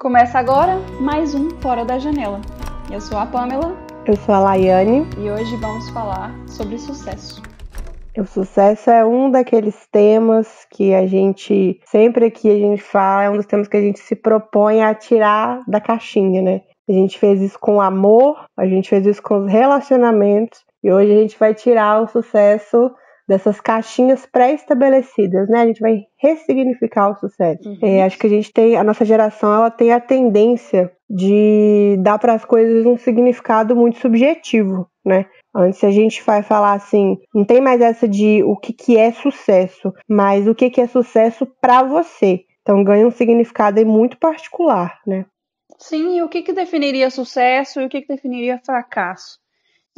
Começa agora mais um Fora da Janela. Eu sou a Pamela. Eu sou a Laiane. E hoje vamos falar sobre sucesso. O sucesso é um daqueles temas que a gente, sempre que a gente fala, é um dos temas que a gente se propõe a tirar da caixinha, né? A gente fez isso com amor, a gente fez isso com os relacionamentos, e hoje a gente vai tirar o sucesso dessas caixinhas pré-estabelecidas, né? A gente vai ressignificar o sucesso. Uhum. É, acho que a gente tem, a nossa geração, ela tem a tendência de dar para as coisas um significado muito subjetivo, né? Antes a gente vai falar assim, não tem mais essa de o que, que é sucesso, mas o que, que é sucesso para você. Então ganha um significado aí muito particular, né? Sim, e o que, que definiria sucesso e o que, que definiria fracasso?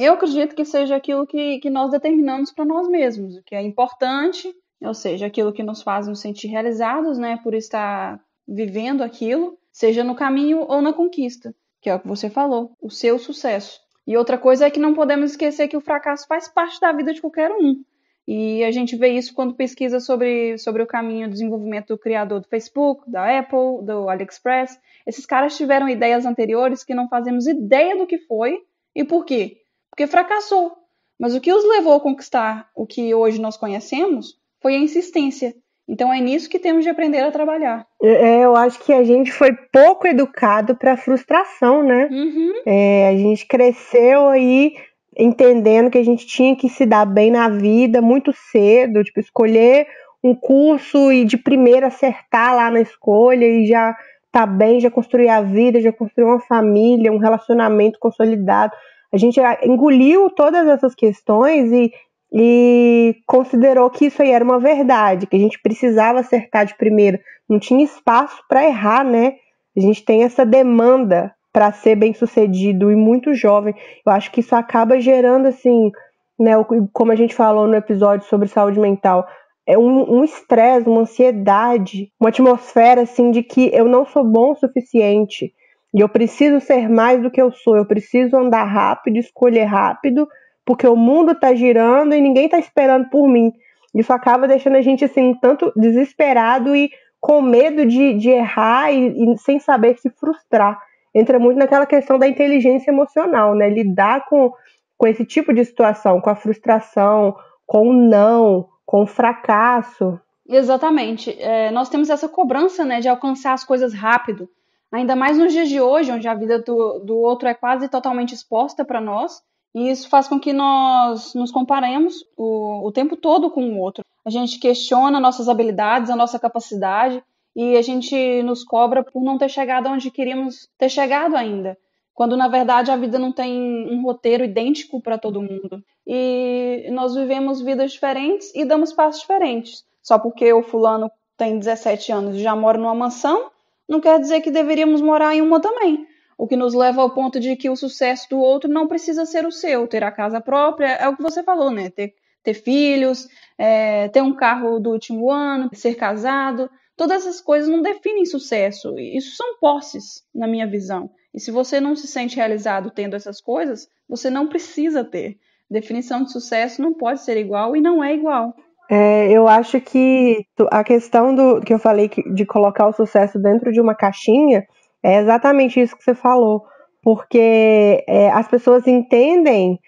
Eu acredito que seja aquilo que, que nós determinamos para nós mesmos, o que é importante, ou seja, aquilo que nos faz nos sentir realizados, né, por estar vivendo aquilo, seja no caminho ou na conquista, que é o que você falou, o seu sucesso. E outra coisa é que não podemos esquecer que o fracasso faz parte da vida de qualquer um. E a gente vê isso quando pesquisa sobre, sobre o caminho do desenvolvimento do criador do Facebook, da Apple, do AliExpress. Esses caras tiveram ideias anteriores que não fazemos ideia do que foi e por quê porque fracassou. Mas o que os levou a conquistar o que hoje nós conhecemos foi a insistência. Então é nisso que temos de aprender a trabalhar. É, eu acho que a gente foi pouco educado para frustração, né? Uhum. É, a gente cresceu aí entendendo que a gente tinha que se dar bem na vida muito cedo, tipo escolher um curso e de primeira acertar lá na escolha e já tá bem, já construir a vida, já construir uma família, um relacionamento consolidado a gente engoliu todas essas questões e, e considerou que isso aí era uma verdade, que a gente precisava acertar de primeira, não tinha espaço para errar, né? A gente tem essa demanda para ser bem sucedido e muito jovem. Eu acho que isso acaba gerando assim, né? Como a gente falou no episódio sobre saúde mental, é um estresse, um uma ansiedade, uma atmosfera assim de que eu não sou bom o suficiente, e eu preciso ser mais do que eu sou, eu preciso andar rápido, escolher rápido, porque o mundo está girando e ninguém está esperando por mim. Isso acaba deixando a gente assim, tanto desesperado e com medo de, de errar e, e sem saber se frustrar. Entra muito naquela questão da inteligência emocional, né? Lidar com, com esse tipo de situação, com a frustração, com o não, com o fracasso. Exatamente. É, nós temos essa cobrança né, de alcançar as coisas rápido. Ainda mais nos dias de hoje, onde a vida do, do outro é quase totalmente exposta para nós, e isso faz com que nós nos comparemos o, o tempo todo com o outro. A gente questiona nossas habilidades, a nossa capacidade, e a gente nos cobra por não ter chegado onde queríamos ter chegado ainda. Quando na verdade a vida não tem um roteiro idêntico para todo mundo. E nós vivemos vidas diferentes e damos passos diferentes. Só porque o fulano tem 17 anos e já mora numa mansão, não quer dizer que deveríamos morar em uma também. O que nos leva ao ponto de que o sucesso do outro não precisa ser o seu. Ter a casa própria é o que você falou, né? Ter, ter filhos, é, ter um carro do último ano, ser casado. Todas essas coisas não definem sucesso. Isso são posses, na minha visão. E se você não se sente realizado tendo essas coisas, você não precisa ter. Definição de sucesso não pode ser igual e não é igual. É, eu acho que a questão do que eu falei de colocar o sucesso dentro de uma caixinha é exatamente isso que você falou, porque é, as pessoas entendem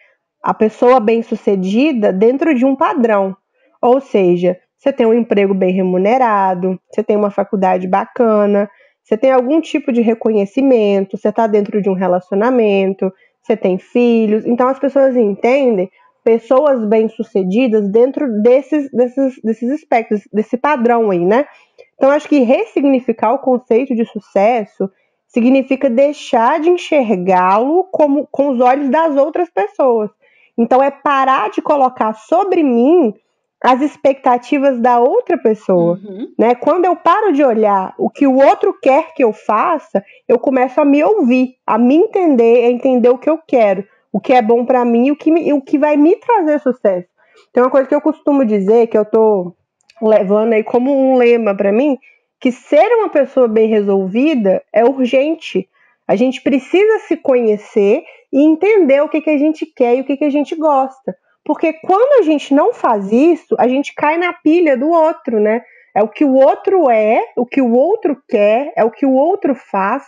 a pessoa bem sucedida dentro de um padrão, ou seja, você tem um emprego bem remunerado, você tem uma faculdade bacana, você tem algum tipo de reconhecimento, você está dentro de um relacionamento, você tem filhos, então as pessoas entendem pessoas bem-sucedidas dentro desses, desses, desses aspectos, desse padrão aí, né? Então, acho que ressignificar o conceito de sucesso significa deixar de enxergá-lo como com os olhos das outras pessoas. Então, é parar de colocar sobre mim as expectativas da outra pessoa, uhum. né? Quando eu paro de olhar o que o outro quer que eu faça, eu começo a me ouvir, a me entender, a entender o que eu quero o que é bom para mim o que, me, o que vai me trazer sucesso. Tem uma coisa que eu costumo dizer, que eu tô levando aí como um lema para mim, que ser uma pessoa bem resolvida é urgente. A gente precisa se conhecer e entender o que, que a gente quer e o que, que a gente gosta. Porque quando a gente não faz isso, a gente cai na pilha do outro, né? É o que o outro é, o que o outro quer, é o que o outro faz.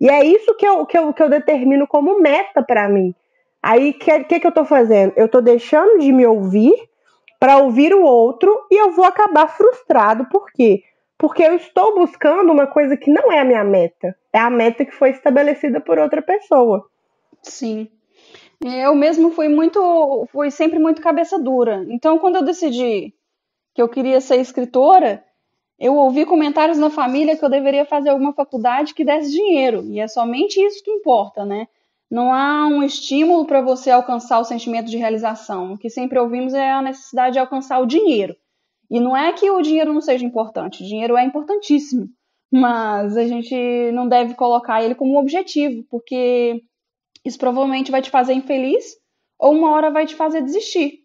E é isso que eu, que eu, que eu determino como meta para mim. Aí, o que, que, que eu estou fazendo? Eu estou deixando de me ouvir para ouvir o outro e eu vou acabar frustrado. Por quê? Porque eu estou buscando uma coisa que não é a minha meta. É a meta que foi estabelecida por outra pessoa. Sim. Eu mesmo fui muito, fui sempre muito cabeça dura. Então, quando eu decidi que eu queria ser escritora, eu ouvi comentários na família que eu deveria fazer alguma faculdade que desse dinheiro. E é somente isso que importa, né? Não há um estímulo para você alcançar o sentimento de realização. O que sempre ouvimos é a necessidade de alcançar o dinheiro. E não é que o dinheiro não seja importante, o dinheiro é importantíssimo, mas a gente não deve colocar ele como um objetivo, porque isso provavelmente vai te fazer infeliz ou uma hora vai te fazer desistir.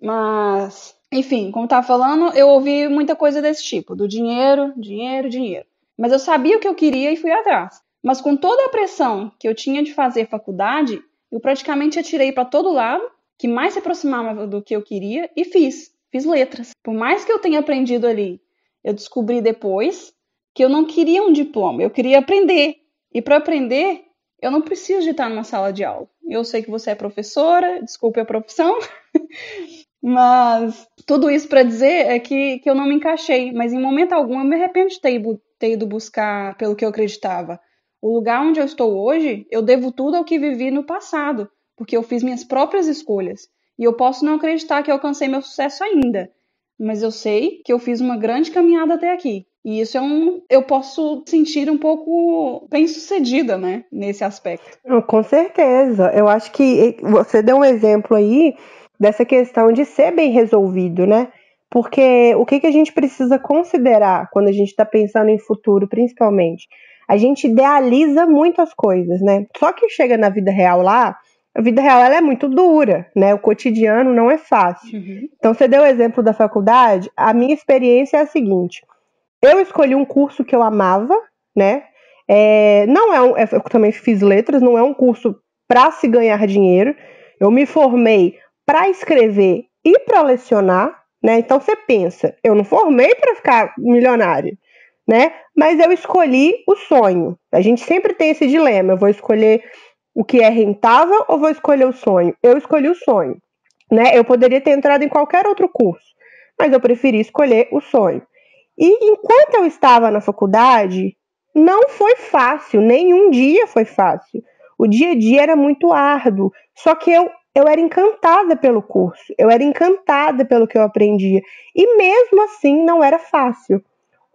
Mas, enfim, como tá falando, eu ouvi muita coisa desse tipo, do dinheiro, dinheiro, dinheiro. Mas eu sabia o que eu queria e fui atrás. Mas com toda a pressão que eu tinha de fazer faculdade, eu praticamente atirei para todo lado, que mais se aproximava do que eu queria, e fiz. Fiz letras. Por mais que eu tenha aprendido ali, eu descobri depois que eu não queria um diploma, eu queria aprender. E para aprender, eu não preciso de estar numa sala de aula. Eu sei que você é professora, desculpe a profissão, mas tudo isso para dizer é que, que eu não me encaixei. Mas em momento algum eu me arrependo de ter, ter ido buscar pelo que eu acreditava. O lugar onde eu estou hoje, eu devo tudo ao que vivi no passado, porque eu fiz minhas próprias escolhas. E eu posso não acreditar que alcancei meu sucesso ainda, mas eu sei que eu fiz uma grande caminhada até aqui. E isso é um. Eu posso sentir um pouco bem sucedida, né? Nesse aspecto. Com certeza. Eu acho que você deu um exemplo aí dessa questão de ser bem resolvido, né? Porque o que, que a gente precisa considerar quando a gente está pensando em futuro, principalmente? A gente idealiza muito as coisas, né? Só que chega na vida real lá, a vida real ela é muito dura, né? O cotidiano não é fácil. Uhum. Então, você deu o exemplo da faculdade, a minha experiência é a seguinte: eu escolhi um curso que eu amava, né? É, não é um, é, eu também fiz letras, não é um curso para se ganhar dinheiro. Eu me formei para escrever e para lecionar, né? Então você pensa, eu não formei para ficar milionário né? Mas eu escolhi o sonho. A gente sempre tem esse dilema: eu vou escolher o que é rentável ou vou escolher o sonho? Eu escolhi o sonho, né? Eu poderia ter entrado em qualquer outro curso, mas eu preferi escolher o sonho. E enquanto eu estava na faculdade, não foi fácil, nenhum dia foi fácil. O dia a dia era muito árduo, só que eu eu era encantada pelo curso, eu era encantada pelo que eu aprendia. E mesmo assim não era fácil.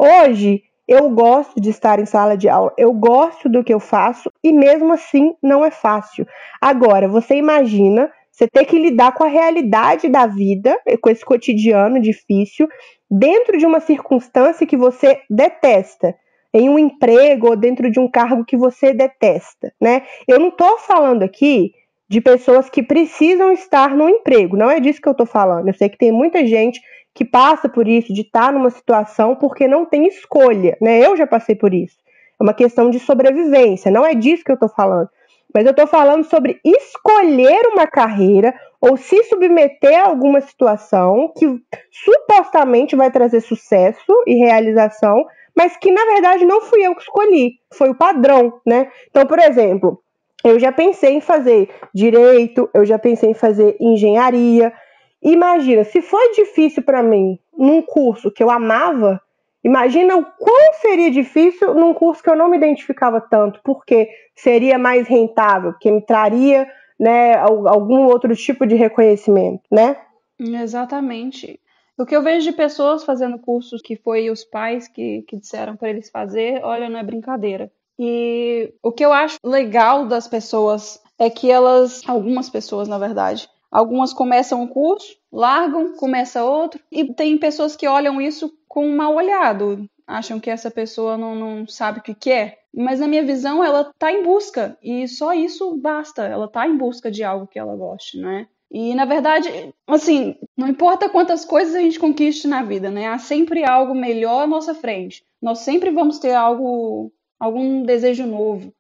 Hoje, eu gosto de estar em sala de aula, eu gosto do que eu faço e mesmo assim não é fácil. Agora, você imagina você ter que lidar com a realidade da vida, com esse cotidiano difícil, dentro de uma circunstância que você detesta, em um emprego ou dentro de um cargo que você detesta, né? Eu não estou falando aqui de pessoas que precisam estar no emprego, não é disso que eu estou falando. Eu sei que tem muita gente que passa por isso, de estar tá numa situação porque não tem escolha, né? Eu já passei por isso. É uma questão de sobrevivência, não é disso que eu estou falando. Mas eu estou falando sobre escolher uma carreira ou se submeter a alguma situação que supostamente vai trazer sucesso e realização, mas que na verdade não fui eu que escolhi, foi o padrão, né? Então, por exemplo, eu já pensei em fazer direito, eu já pensei em fazer engenharia, Imagina, se foi difícil para mim num curso que eu amava, imagina o quão seria difícil num curso que eu não me identificava tanto, porque seria mais rentável, porque me traria né, algum outro tipo de reconhecimento, né? Exatamente. O que eu vejo de pessoas fazendo cursos que foi os pais que, que disseram para eles fazer, olha, não é brincadeira. E o que eu acho legal das pessoas é que elas, algumas pessoas na verdade, Algumas começam um curso, largam, começa outro, e tem pessoas que olham isso com um mal olhado, acham que essa pessoa não, não sabe o que quer. Mas na minha visão, ela está em busca, e só isso basta. Ela está em busca de algo que ela goste, né? E na verdade, assim, não importa quantas coisas a gente conquiste na vida, né? Há sempre algo melhor à nossa frente. Nós sempre vamos ter algo, algum desejo novo.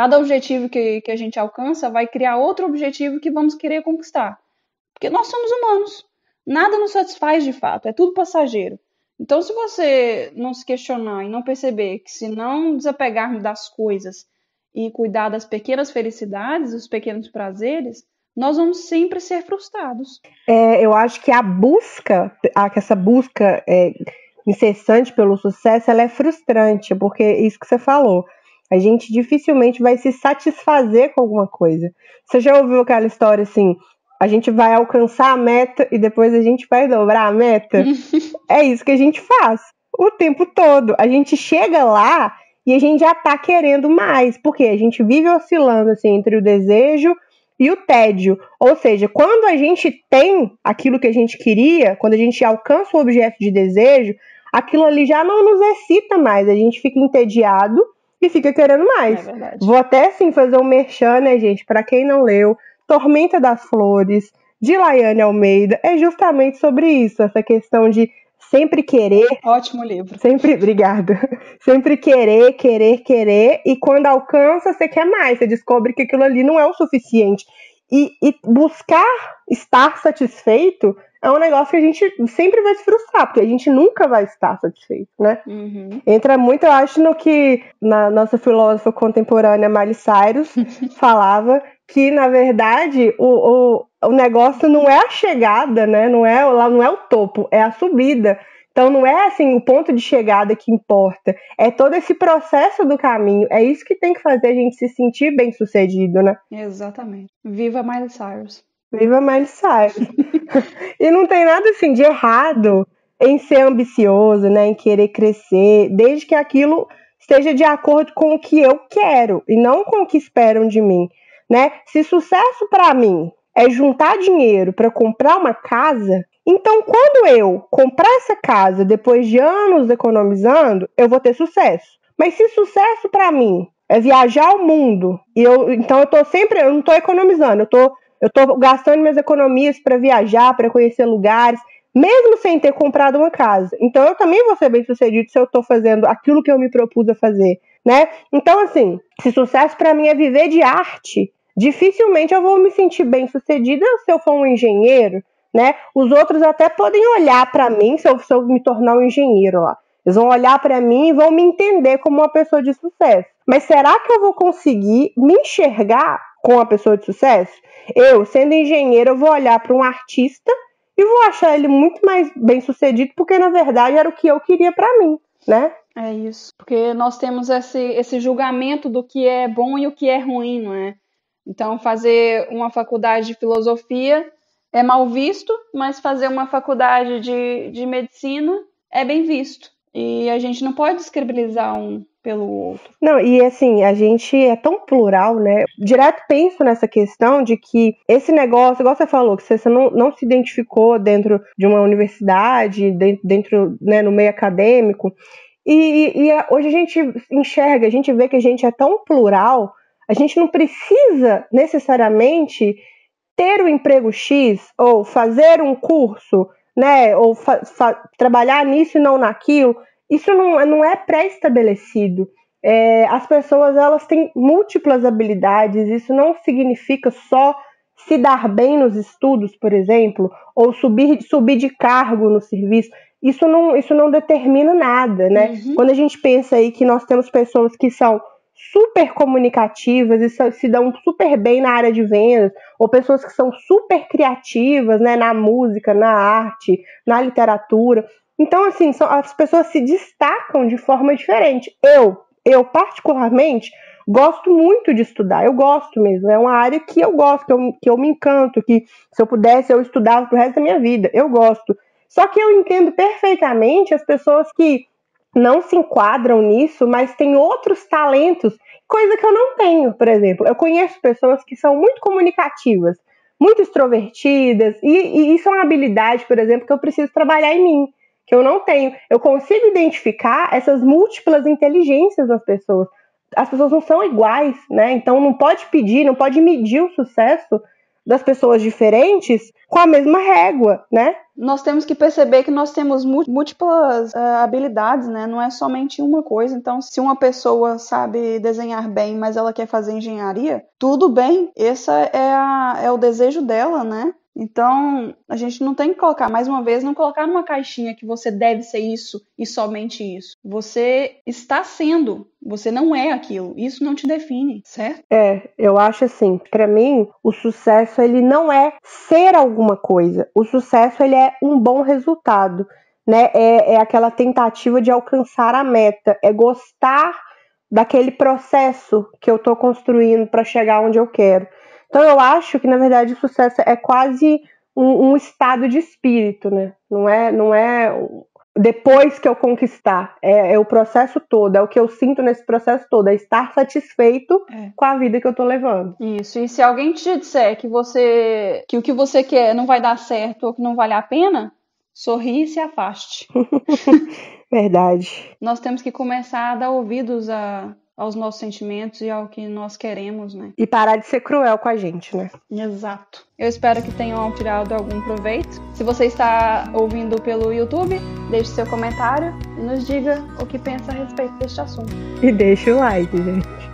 Cada objetivo que, que a gente alcança vai criar outro objetivo que vamos querer conquistar. Porque nós somos humanos. Nada nos satisfaz de fato, é tudo passageiro. Então, se você não se questionar e não perceber que se não desapegarmos das coisas e cuidar das pequenas felicidades, dos pequenos prazeres, nós vamos sempre ser frustrados. É, eu acho que a busca, a, essa busca é, incessante pelo sucesso, ela é frustrante, porque isso que você falou. A gente dificilmente vai se satisfazer com alguma coisa. Você já ouviu aquela história assim? A gente vai alcançar a meta e depois a gente vai dobrar a meta? é isso que a gente faz o tempo todo. A gente chega lá e a gente já tá querendo mais, porque a gente vive oscilando assim entre o desejo e o tédio. Ou seja, quando a gente tem aquilo que a gente queria, quando a gente alcança o objeto de desejo, aquilo ali já não nos excita mais, a gente fica entediado e fica querendo mais. É Vou até assim fazer um merchan, né, gente? Para quem não leu, Tormenta das Flores, de Laiane Almeida, é justamente sobre isso, essa questão de sempre querer. Ótimo livro. Sempre, obrigada. Sempre querer, querer, querer, e quando alcança, você quer mais, você descobre que aquilo ali não é o suficiente. E, e buscar estar satisfeito é um negócio que a gente sempre vai se frustrar, porque a gente nunca vai estar satisfeito, né? Uhum. Entra muito, eu acho, no que na nossa filósofa contemporânea Miley Cyrus falava que, na verdade, o, o, o negócio não é a chegada, né? Não é, lá não é o topo, é a subida. Então não é assim o ponto de chegada que importa, é todo esse processo do caminho. É isso que tem que fazer a gente se sentir bem sucedido, né? Exatamente. Viva Miley Cyrus. Viva Miley Cyrus. e não tem nada assim de errado em ser ambicioso, né, em querer crescer, desde que aquilo esteja de acordo com o que eu quero e não com o que esperam de mim, né? Se sucesso para mim é juntar dinheiro para comprar uma casa, então quando eu comprar essa casa depois de anos economizando, eu vou ter sucesso. Mas se sucesso para mim é viajar o mundo, e eu então eu tô sempre, eu não tô economizando, eu tô eu estou gastando minhas economias para viajar, para conhecer lugares, mesmo sem ter comprado uma casa. Então eu também vou ser bem sucedido se eu estou fazendo aquilo que eu me propus a fazer, né? Então assim, se sucesso para mim é viver de arte, dificilmente eu vou me sentir bem sucedida se eu for um engenheiro, né? Os outros até podem olhar para mim se eu, se eu me tornar um engenheiro lá. Eles vão olhar para mim e vão me entender como uma pessoa de sucesso. Mas será que eu vou conseguir me enxergar com uma pessoa de sucesso? Eu, sendo engenheiro, eu vou olhar para um artista e vou achar ele muito mais bem sucedido, porque na verdade era o que eu queria para mim, né? É isso. Porque nós temos esse, esse julgamento do que é bom e o que é ruim, não é? Então, fazer uma faculdade de filosofia é mal visto, mas fazer uma faculdade de, de medicina é bem visto. E a gente não pode descredibilizar um pelo outro. Não, e assim, a gente é tão plural, né? Direto penso nessa questão de que esse negócio, igual você falou, que você não, não se identificou dentro de uma universidade, dentro, né, no meio acadêmico. E, e hoje a gente enxerga, a gente vê que a gente é tão plural, a gente não precisa necessariamente ter o um emprego X ou fazer um curso né, ou trabalhar nisso e não naquilo, isso não, não é pré-estabelecido. É, as pessoas elas têm múltiplas habilidades, isso não significa só se dar bem nos estudos, por exemplo, ou subir, subir de cargo no serviço. Isso não, isso não determina nada, né? Uhum. Quando a gente pensa aí que nós temos pessoas que são super comunicativas e se dão super bem na área de vendas, ou pessoas que são super criativas, né, na música, na arte, na literatura. Então, assim, são, as pessoas se destacam de forma diferente. Eu, eu particularmente, gosto muito de estudar, eu gosto mesmo, é uma área que eu gosto, que eu, que eu me encanto, que se eu pudesse eu estudava pro resto da minha vida, eu gosto. Só que eu entendo perfeitamente as pessoas que não se enquadram nisso, mas têm outros talentos, coisa que eu não tenho, por exemplo. Eu conheço pessoas que são muito comunicativas, muito extrovertidas, e, e isso é uma habilidade, por exemplo, que eu preciso trabalhar em mim, que eu não tenho. Eu consigo identificar essas múltiplas inteligências das pessoas. As pessoas não são iguais, né? Então não pode pedir, não pode medir o sucesso das pessoas diferentes com a mesma régua, né? Nós temos que perceber que nós temos múltiplas uh, habilidades, né? Não é somente uma coisa. Então, se uma pessoa sabe desenhar bem, mas ela quer fazer engenharia, tudo bem. Esse é, a, é o desejo dela, né? Então, a gente não tem que colocar, mais uma vez, não colocar numa caixinha que você deve ser isso e somente isso. Você está sendo, você não é aquilo. Isso não te define, certo? É, eu acho assim, para mim, o sucesso ele não é ser alguma coisa. O sucesso ele é um bom resultado, né? É, é aquela tentativa de alcançar a meta, é gostar daquele processo que eu estou construindo para chegar onde eu quero. Então eu acho que na verdade o sucesso é quase um, um, estado de espírito, né? Não é, não é depois que eu conquistar, é, é, o processo todo, é o que eu sinto nesse processo todo, é estar satisfeito é. com a vida que eu tô levando. Isso. E se alguém te disser que você que o que você quer não vai dar certo ou que não vale a pena, sorri e se afaste. Verdade. Nós temos que começar a dar ouvidos a, aos nossos sentimentos e ao que nós queremos, né? E parar de ser cruel com a gente, né? Exato. Eu espero que tenham tirado algum proveito. Se você está ouvindo pelo YouTube, deixe seu comentário e nos diga o que pensa a respeito deste assunto. E deixe o like, gente.